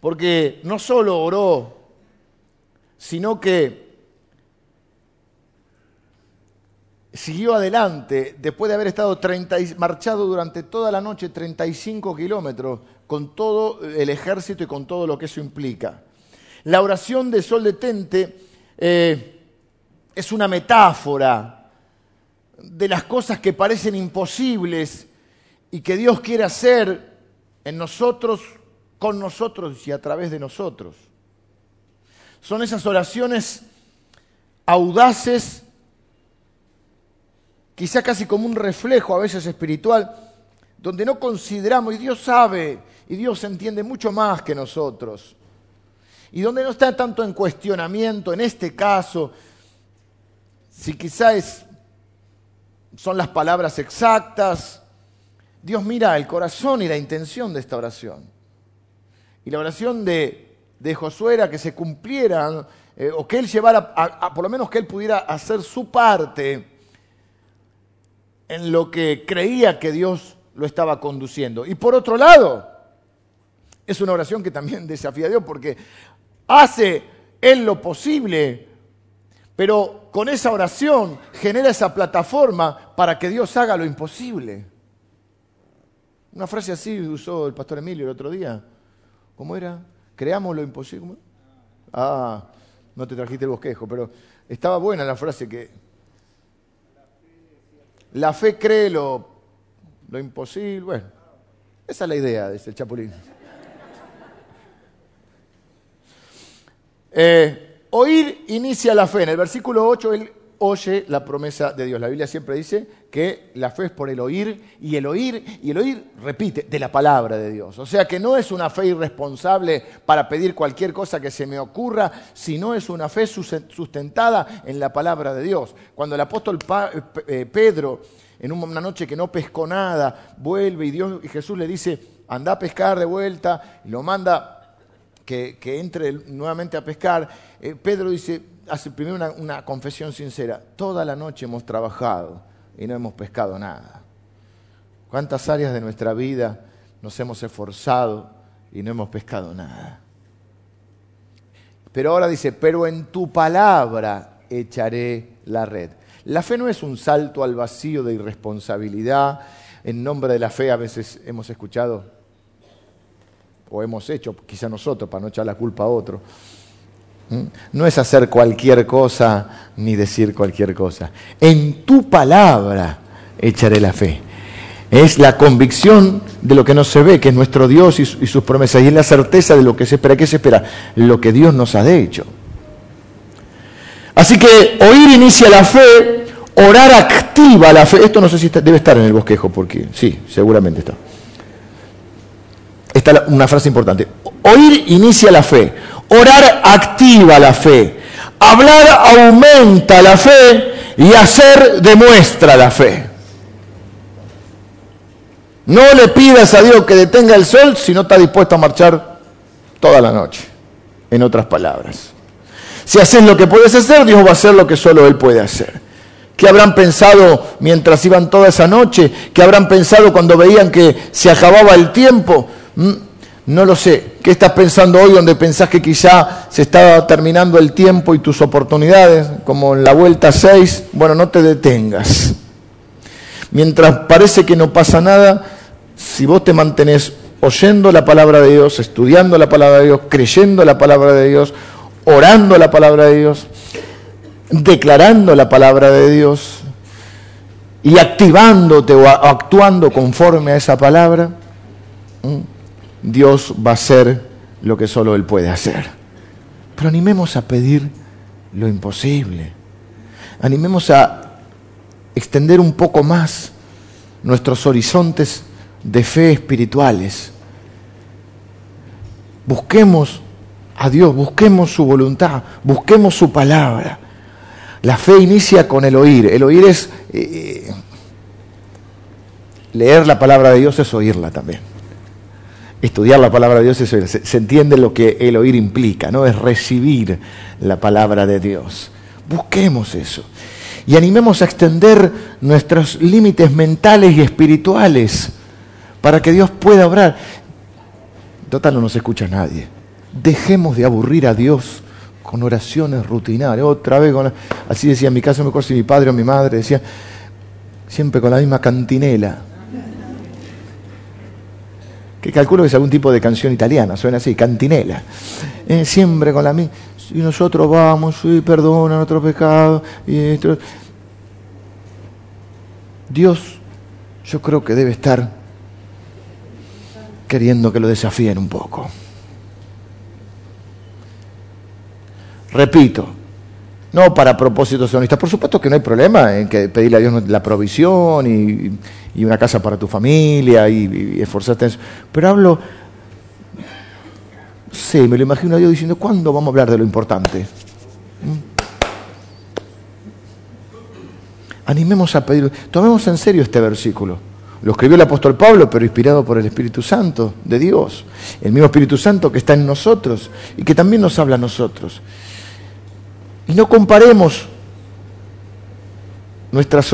Porque no solo oró, sino que siguió adelante después de haber estado 30 marchado durante toda la noche 35 kilómetros con todo el ejército y con todo lo que eso implica. La oración de Sol Detente eh, es una metáfora de las cosas que parecen imposibles y que Dios quiere hacer en nosotros, con nosotros y a través de nosotros. Son esas oraciones audaces, quizá casi como un reflejo a veces espiritual, donde no consideramos, y Dios sabe, y Dios entiende mucho más que nosotros, y donde no está tanto en cuestionamiento, en este caso, si quizá son las palabras exactas, Dios mira el corazón y la intención de esta oración. Y la oración de, Josué era que se cumpliera, eh, o que él llevara, por lo menos que él pudiera hacer su parte en lo que creía que Dios lo estaba conduciendo. Y por otro lado, es una oración que también desafía a Dios porque hace él lo posible, pero con esa oración genera esa plataforma para que Dios haga lo imposible. Una frase así usó el pastor Emilio el otro día. ¿Cómo era? Creamos lo imposible. Ah, no te trajiste el bosquejo, pero estaba buena la frase que... La fe cree lo, lo imposible. Bueno, esa es la idea, dice el Chapulín. Eh, oír inicia la fe. En el versículo 8 él oye la promesa de Dios. La Biblia siempre dice que la fe es por el oír y el oír y el oír, repite, de la palabra de Dios. O sea que no es una fe irresponsable para pedir cualquier cosa que se me ocurra, sino es una fe sustentada en la palabra de Dios. Cuando el apóstol eh, Pedro, en una noche que no pescó nada, vuelve y, Dios, Jesús le dice, anda a pescar de vuelta, y lo manda que, entre nuevamente a pescar, eh, Pedro dice, hace primero una, confesión sincera. Toda la noche hemos trabajado y no hemos pescado nada. ¿Cuántas áreas de nuestra vida nos hemos esforzado y no hemos pescado nada? Pero ahora dice, pero en tu palabra echaré la red. La fe no es un salto al vacío de irresponsabilidad. En nombre de la fe a veces hemos escuchado o hemos hecho, quizá nosotros, para no echar la culpa a otro. No es hacer cualquier cosa ni decir cualquier cosa. En tu palabra echaré la fe. Es la convicción de lo que no se ve, que es nuestro Dios y, sus promesas. Y es la certeza de lo que se espera. ¿Qué se espera? Lo que Dios nos ha hecho. Así que oír inicia la fe, orar activa la fe. Esto no sé si debe estar en el bosquejo, porque sí, seguramente está. Esta una frase importante. Oír inicia la fe, Orar activa la fe. Hablar aumenta la fe y hacer demuestra la fe. No le pidas a Dios que detenga el sol si no está dispuesto a marchar toda la noche. En otras palabras. Si haces lo que puedes hacer, Dios va a hacer lo que solo Él puede hacer. ¿Qué habrán pensado mientras iban toda esa noche? ¿Qué habrán pensado cuando veían que se acababa el tiempo? No lo sé. ¿Qué estás pensando hoy donde pensás que quizá se está terminando el tiempo y tus oportunidades, como en la vuelta 6? Bueno, no te detengas. Mientras parece que no pasa nada, si vos te mantenés oyendo la palabra de Dios, estudiando la palabra de Dios, creyendo la palabra de Dios, orando la palabra de Dios, declarando la palabra de Dios y activándote o actuando conforme a esa palabra, Dios va a hacer lo que solo Él puede hacer. Pero animemos a pedir lo imposible. Animemos a extender un poco más nuestros horizontes de fe espirituales. Busquemos a Dios, busquemos su voluntad, busquemos su palabra. La fe inicia con el oír. El oír es... Eh, leer la palabra de Dios es oírla también estudiar la palabra de Dios Se, entiende lo que el oír implica, ¿no? Es recibir la palabra de Dios. Busquemos eso. Y animemos a extender nuestros límites mentales y espirituales para que Dios pueda obrar. Total, no nos escucha nadie. Dejemos de aburrir a Dios con oraciones rutinarias, otra vez con... Así decía en mi caso, mejor si mi padre o mi madre decía, siempre con la misma cantinela. Que calculo que es algún tipo de canción italiana, suena así, cantinela. Eh, siempre con la misma... Y nosotros vamos, y perdona nuestro pecado. Y Dios, yo creo que debe estar queriendo que lo desafíen un poco. Repito, no para propósitos sonistas. Por supuesto que no hay problema en que pedirle a Dios la provisión y, una casa para tu familia y, esforzarte en eso. Pero hablo, sí, me lo imagino a Dios diciendo, ¿cuándo vamos a hablar de lo importante? ¿Mm? Animemos a pedir, tomemos en serio este versículo. Lo escribió el apóstol Pablo, pero inspirado por el Espíritu Santo de Dios. El mismo Espíritu Santo que está en nosotros y que también nos habla a nosotros. Y no comparemos nuestras,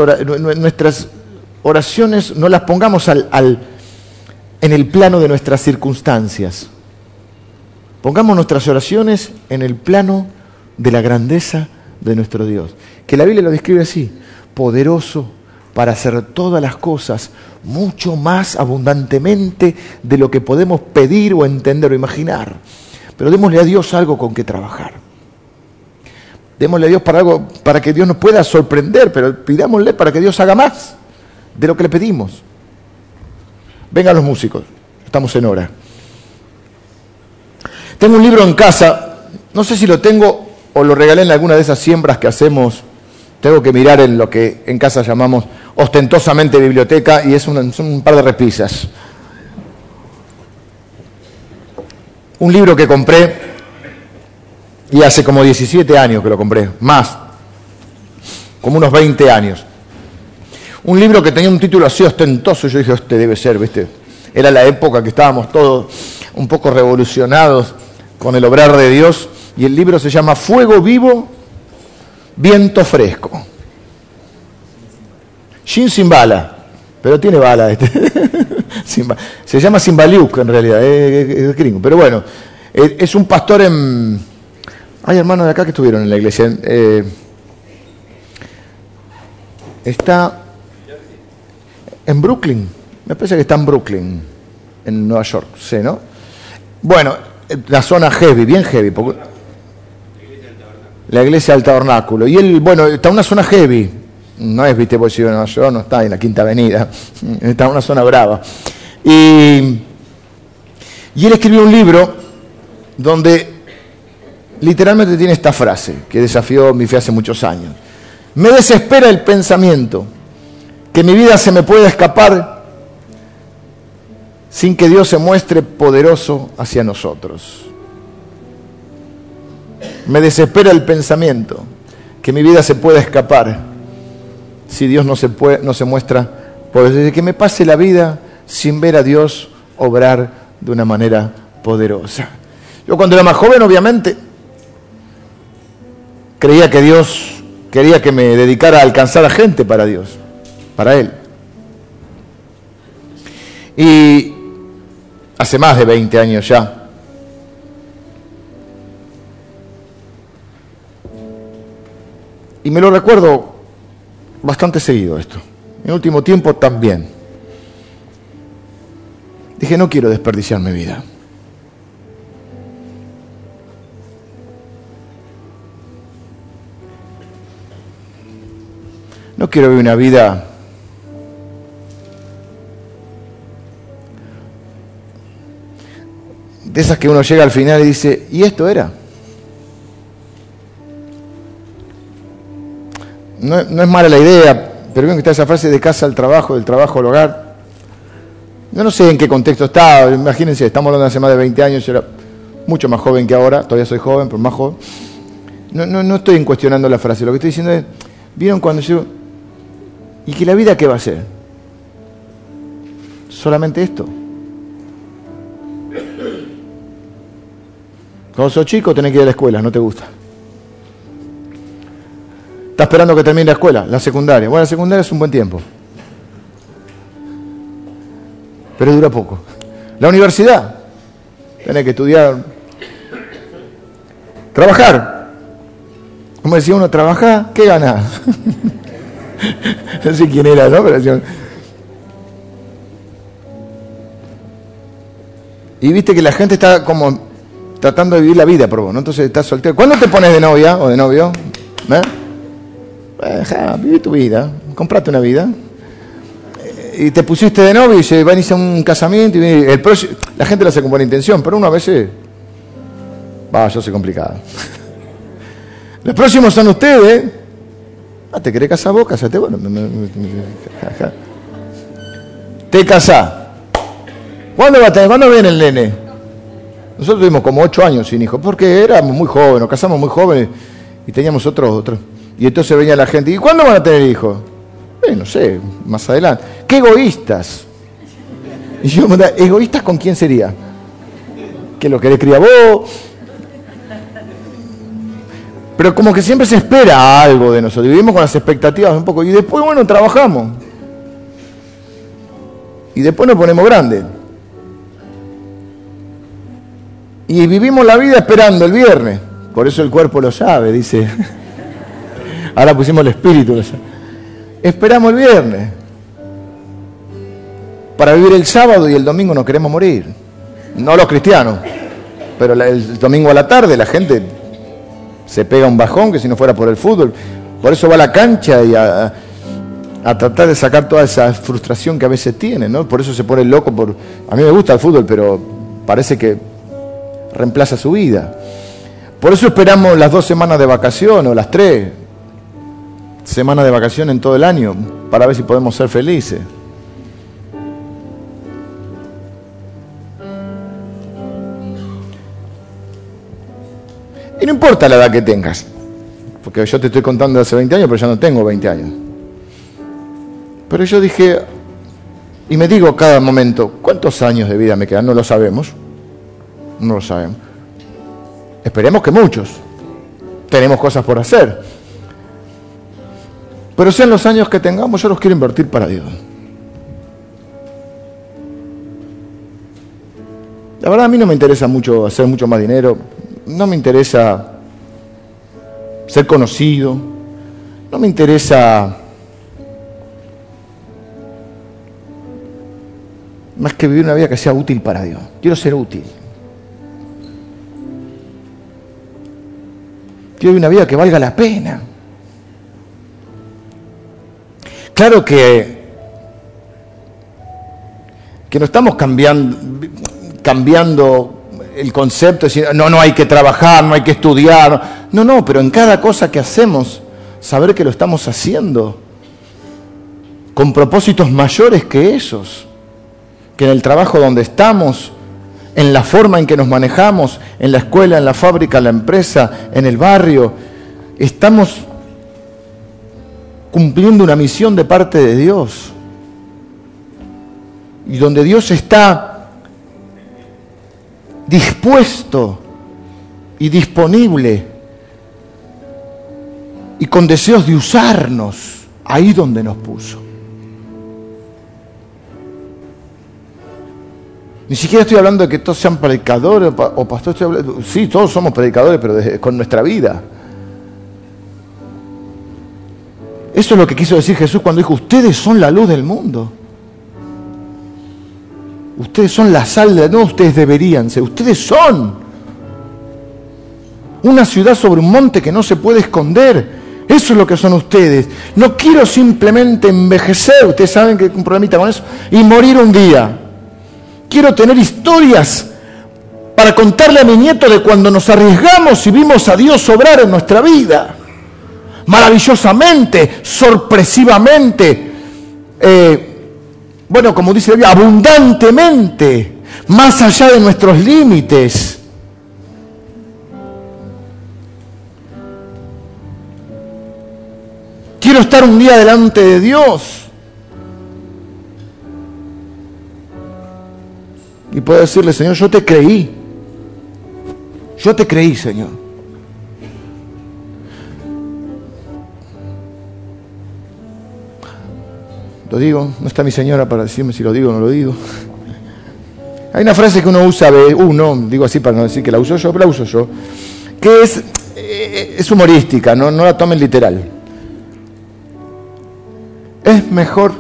oraciones, no las pongamos al, en el plano de nuestras circunstancias. Pongamos nuestras oraciones en el plano de la grandeza de nuestro Dios. Que la Biblia lo describe así, poderoso para hacer todas las cosas mucho más abundantemente de lo que podemos pedir o entender o imaginar. Pero démosle a Dios algo con que trabajar. Démosle a Dios para algo, para que Dios nos pueda sorprender, pero pidámosle para que Dios haga más de lo que le pedimos. Vengan los músicos, estamos en hora. Tengo un libro en casa, no sé si lo tengo o lo regalé en alguna de esas siembras que hacemos. Tengo que mirar en lo que en casa llamamos ostentosamente biblioteca y es son un par de repisas. Un libro que compré y hace como 17 años que lo compré, más, como unos 20 años. Un libro que tenía un título así ostentoso, yo dije, este debe ser, ¿viste? Era la época que estábamos todos un poco revolucionados con el obrar de Dios, y el libro se llama Fuego Vivo, Viento Fresco. Shin sin bala, pero tiene bala este. se llama Simbaliuk en realidad, es, gringo. Pero bueno, es un pastor en, hay hermanos de acá que estuvieron en la iglesia. Eh, está en Brooklyn. Me parece que está en Brooklyn, en Nueva York, sí, ¿no? Bueno, la zona heavy, bien heavy. la iglesia del tabernáculo. Y él, bueno, está en una zona heavy. No es, viste, pues si Nueva York no está en la Quinta Avenida. Está en una zona brava. Y él escribió un libro donde literalmente tiene esta frase que desafió mi fe hace muchos años. Me desespera el pensamiento que mi vida se me pueda escapar sin que Dios se muestre poderoso hacia nosotros. Me desespera el pensamiento que mi vida se pueda escapar si Dios no se, puede, no se muestra poderoso. Que me pase la vida sin ver a Dios obrar de una manera poderosa. Yo cuando era más joven, obviamente, creía que Dios quería que me dedicara a alcanzar a gente para Dios, para Él. Y hace más de 20 años ya, y me lo recuerdo bastante seguido esto, en último tiempo también. Dije, no quiero desperdiciar mi vida. No quiero vivir una vida de esas que uno llega al final y dice, ¿y esto era? No, es mala la idea, pero bien que está esa frase de casa al trabajo, del trabajo al hogar. Yo no sé en qué contexto estaba, imagínense, estamos hablando hace más de 20 años, yo era mucho más joven que ahora, todavía soy joven, pero más joven. No, no, no estoy cuestionando la frase, lo que estoy diciendo es, ¿vieron cuando yo ¿Y que la vida qué va a ser? ¿Solamente esto? Cuando sos chico tenés que ir a la escuela, no te gusta. Estás esperando que termine la escuela, la secundaria. Bueno, la secundaria es un buen tiempo. Pero dura poco. La universidad, tenés que estudiar. Trabajar. Como decía uno, trabaja, ¿qué gana? no sé quién era, ¿no? Y viste que la gente está como tratando de vivir la vida por vos, ¿no? Entonces estás soltero. ¿Cuándo te pones de novia o de novio? ¿Eh? Tu vida, comprate una vida. Eh, y te pusiste de novio y se van a a un casamiento y el la gente lo hace con buena intención, pero uno a veces va, yo soy complicado. Los próximos son ustedes. Ah, ¿te querés casar vos? Casate bueno. Te casás. ¿Cuándo va a tener? ¿Cuándo viene el nene? Nosotros tuvimos como ocho años sin hijos, porque éramos muy jóvenes, nos casamos muy jóvenes y teníamos otros, otros. Y entonces venía la gente, ¿y cuándo van a tener hijos? Eh, no sé, más adelante. ¡Qué egoístas! Y yo me ¿egoístas con quién sería? ¿Que lo querés criar vos? Pero como que siempre se espera algo de nosotros. Vivimos con las expectativas un poco. Y después, bueno, trabajamos. Y después nos ponemos grandes. Y vivimos la vida esperando el viernes. Por eso el cuerpo lo sabe, dice. Ahora pusimos el espíritu. Esperamos el viernes. Para vivir el sábado y el domingo no queremos morir. No los cristianos. Pero el domingo a la tarde la gente se pega un bajón que si no fuera por el fútbol. Por eso va a la cancha y a, tratar de sacar toda esa frustración que a veces tiene, ¿no? Por eso se pone loco por... A mí me gusta el fútbol, pero parece que reemplaza su vida. Por eso esperamos las dos semanas de vacación o las tres semanas de vacación en todo el año, para ver si podemos ser felices. Y no importa la edad que tengas, porque yo te estoy contando hace 20 años, pero ya no tengo 20 años. Pero yo dije, y me digo cada momento, ¿cuántos años de vida me quedan? No lo sabemos. No lo sabemos. Esperemos que muchos. Tenemos cosas por hacer. Pero sean los años que tengamos, yo los quiero invertir para Dios. La verdad a mí no me interesa mucho hacer mucho más dinero, no me interesa ser conocido, no me interesa más que vivir una vida que sea útil para Dios. Quiero ser útil. Quiero vivir una vida que valga la pena. Claro que, que no estamos cambiando, cambiando el concepto de decir, no, no hay que trabajar, no hay que estudiar. No, no, pero en cada cosa que hacemos, saber que lo estamos haciendo con propósitos mayores que esos, que en el trabajo donde estamos en la forma en que nos manejamos, en la escuela, en la fábrica, en la empresa, en el barrio. Estamos cumpliendo una misión de parte de Dios. Y donde Dios está dispuesto y disponible y con deseos de usarnos ahí donde nos puso. Ni siquiera estoy hablando de que todos sean predicadores o pastores. sí, todos somos predicadores, pero con nuestra vida. Eso es lo que quiso decir Jesús cuando dijo, ustedes son la luz del mundo. Ustedes son la sal de... No, ustedes deberían ser. Ustedes son una ciudad sobre un monte que no se puede esconder. Eso es lo que son ustedes. No quiero simplemente envejecer, ustedes saben que hay un problemita con eso, y morir un día. Quiero tener historias para contarle a mi nieto de cuando nos arriesgamos y vimos a Dios obrar en nuestra vida. Maravillosamente, sorpresivamente, eh, bueno, como dice la abundantemente, más allá de nuestros límites. Quiero estar un día delante de Dios y puedo decirle, Señor, yo te creí. Yo te creí, Señor. Lo digo, no está mi señora para decirme si lo digo o no lo digo. Hay una frase que uno usa, uno, digo así para no decir que la uso yo, pero la uso yo, que es, eh, es humorística, no, no la tomen literal. Es mejor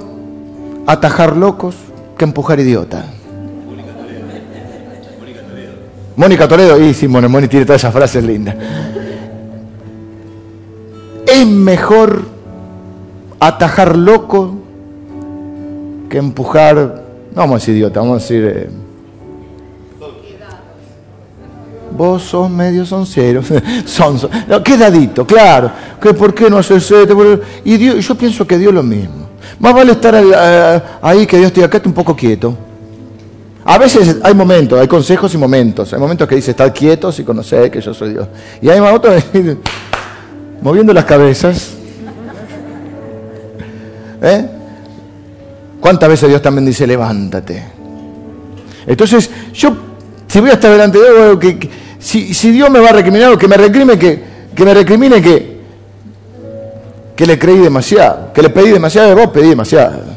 atajar locos que empujar idiotas. Mónica Toledo, y sí, Mónica tiene todas esas frases lindas. Es mejor atajar loco que empujar, no vamos a decir idiota, vamos a decir... Eh, vos sos medio soncero, son, no, quedadito, claro, que por qué no haces esto, y Dios, yo pienso que Dios lo mismo. Más vale estar ahí que Dios esté acá, un poco quieto. A veces hay momentos, hay consejos y momentos. Hay momentos que dice, estar quietos y conocer que yo soy Dios. Y hay otros moviendo las cabezas. ¿Eh? ¿Cuántas veces Dios también dice, levántate? Entonces, yo, si voy a estar delante de Dios, que, si, Dios me va a recriminar, que me recrime, que, que me recrimine que, que le creí demasiado, que le pedí demasiado, vos pedí demasiado.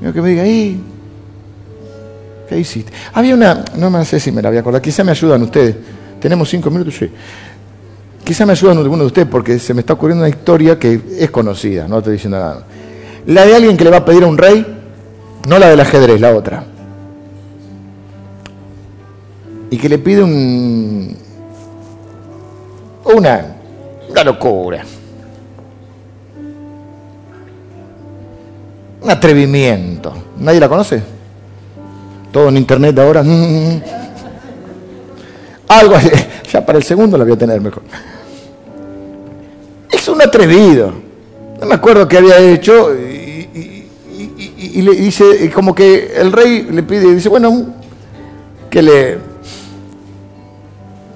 Que me diga, ahí, ¿qué hiciste? Había una, no me sé si me la voy a acordar, quizá me ayudan ustedes. Tenemos cinco minutos, sí. Quizá me ayudan algunos de ustedes porque se me está ocurriendo una historia que es conocida, no estoy diciendo nada. La de alguien que le va a pedir a un rey, no la del ajedrez, la otra. Y que le pide un. Una. Una locura. Un atrevimiento. ¿Nadie la conoce? Todo en internet ahora. Algo así. Ya para el segundo la voy a tener mejor. Es un atrevido. No me acuerdo qué había hecho y le dice, como que el rey le pide, dice, bueno, que le,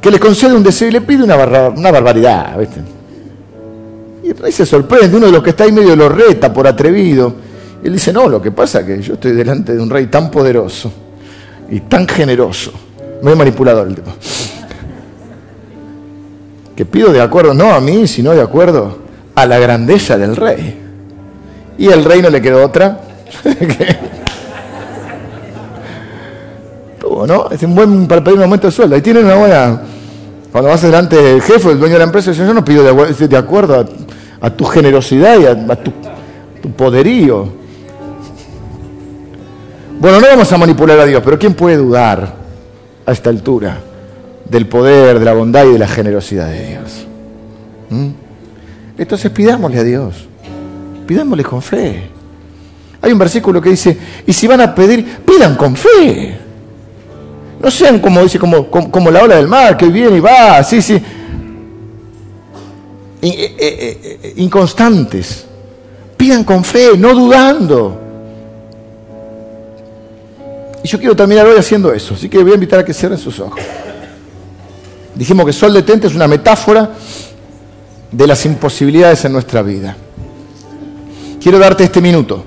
que le concede un deseo y le pide una, barbaridad, Y el rey se sorprende, uno de los que está ahí medio lo reta por atrevido. Y él dice, no, lo que pasa es que yo estoy delante de un rey tan poderoso y tan generoso, muy manipulador el tipo, que pido de acuerdo no a mí, sino de acuerdo a la grandeza del rey. Y el rey no le quedó otra ¿no? Es un buen para pedir un aumento de sueldo. Ahí tienen una buena. Cuando vas delante del jefe, el dueño de la empresa, yo no pido de, acuerdo a, tu generosidad y a, tu, tu poderío. Bueno, no vamos a manipular a Dios, pero ¿quién puede dudar a esta altura del poder, de la bondad y de la generosidad de Dios? ¿Mm? Entonces pidámosle a Dios, pidámosle con fe. Hay un versículo que dice, y si van a pedir, pidan con fe. No sean como dice, como, como, la ola del mar, que viene y va, sí, sí. Eh, eh, eh, inconstantes. Pidan con fe, no dudando. Y yo quiero terminar hoy haciendo eso, así que voy a invitar a que cierren sus ojos. Dijimos que sol detente es una metáfora de las imposibilidades en nuestra vida. Quiero darte este minuto.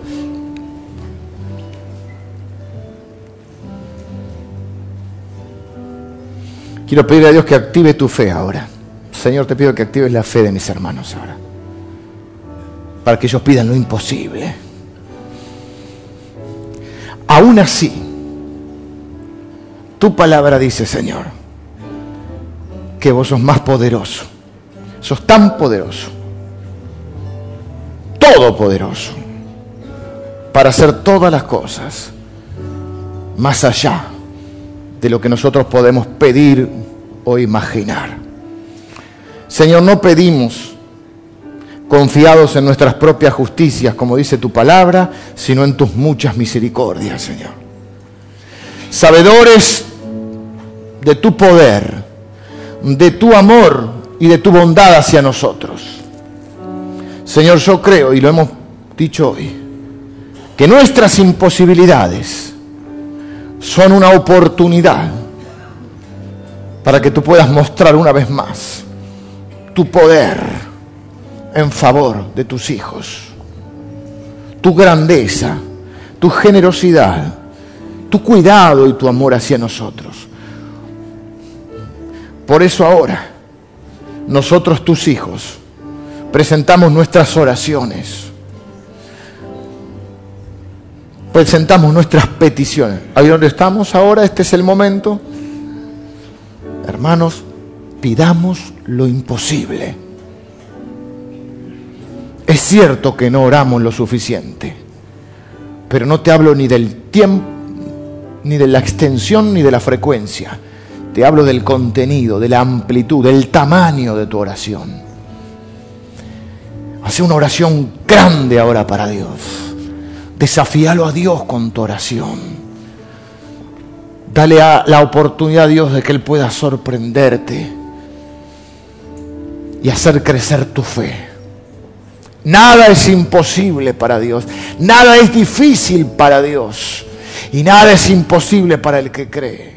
Quiero pedir a Dios que active tu fe ahora. Señor, te pido que actives la fe de mis hermanos ahora. Para que ellos pidan lo imposible. Aún así, tu palabra dice, Señor, que vos sos más poderoso. Sos tan poderoso. Todopoderoso. Para hacer todas las cosas. Más allá de lo que nosotros podemos pedir o imaginar. Señor, no pedimos confiados en nuestras propias justicias, como dice tu palabra, sino en tus muchas misericordias, Señor. Sabedores de tu poder, de tu amor y de tu bondad hacia nosotros. Señor, yo creo, y lo hemos dicho hoy, que nuestras imposibilidades son una oportunidad para que tú puedas mostrar una vez más tu poder en favor de tus hijos, tu grandeza, tu generosidad, tu cuidado y tu amor hacia nosotros. Por eso ahora, nosotros tus hijos, presentamos nuestras oraciones presentamos nuestras peticiones. Ahí donde estamos ahora, este es el momento. Hermanos, pidamos lo imposible. Es cierto que no oramos lo suficiente, pero no te hablo ni del tiempo, ni de la extensión, ni de la frecuencia. Te hablo del contenido, de la amplitud, del tamaño de tu oración. Hace una oración grande ahora para Dios. Desafíalo a Dios con tu oración. Dale a la oportunidad a Dios de que Él pueda sorprenderte y hacer crecer tu fe. Nada es imposible para Dios. Nada es difícil para Dios. Y nada es imposible para el que cree.